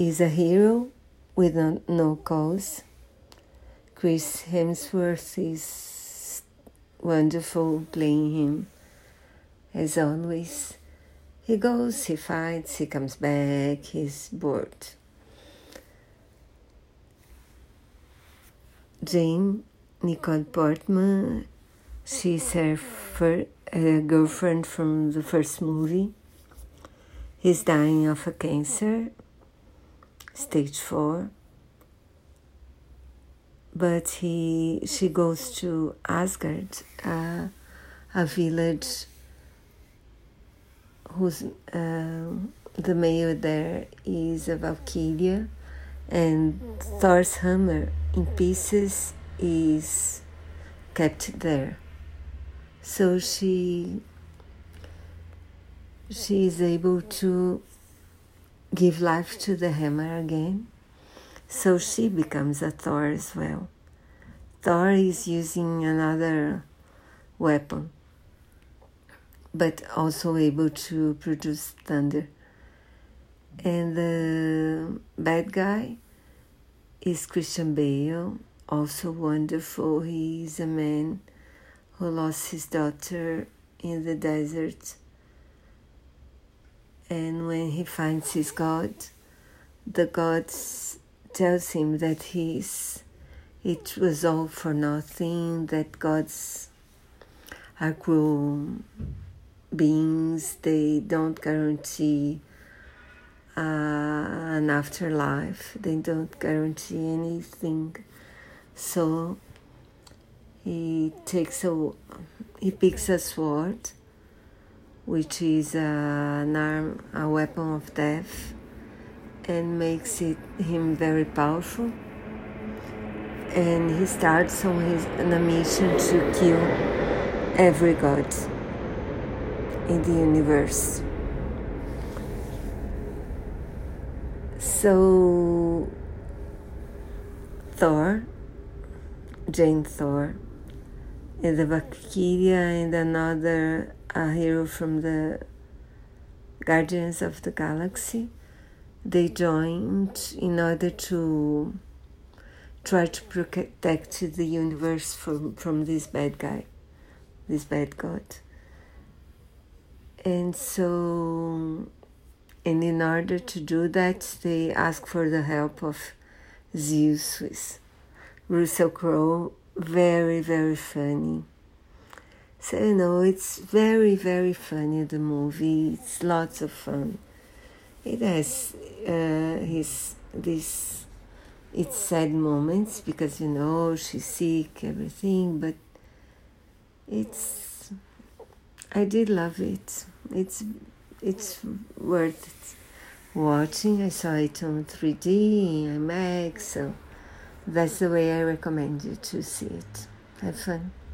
is a hero with no, no cause. Chris Hemsworth is wonderful playing him as always. He goes, he fights, he comes back, he's bored. Jane Nicole Portman, she's her fir- uh, girlfriend from the first movie. He's dying of a cancer, stage four. But he, she goes to Asgard, uh, a village whose uh, the mayor there is a Valkyria, and Thor's hammer in pieces is kept there. So she she is able to give life to the hammer again. So she becomes a Thor as well. Thor is using another weapon, but also able to produce thunder. And the bad guy is Christian Bale, also wonderful. He is a man who lost his daughter in the desert. And when he finds his God, the God tells him that he's, it was all for nothing, that gods are cruel beings, they don't guarantee uh, an afterlife, they don't guarantee anything. So he takes a he picks a sword, which is an arm, a weapon of death, and makes it him very powerful. And he starts on his on a mission to kill every god in the universe. So Thor, Jane Thor, and the Valkyria and another a hero from the Guardians of the Galaxy, they joined in order to try to protect the universe from, from this bad guy, this bad god. And so and in order to do that, they ask for the help of Zeus Russell Crowe. Very, very funny. So, you know, it's very, very funny, the movie. It's lots of fun. It has uh, his, this, it's sad moments because, you know, she's sick, everything, but it's, I did love it. It's it's worth it. watching. I saw it on 3D, IMAX, so that's the way I recommend you to see it. Have fun.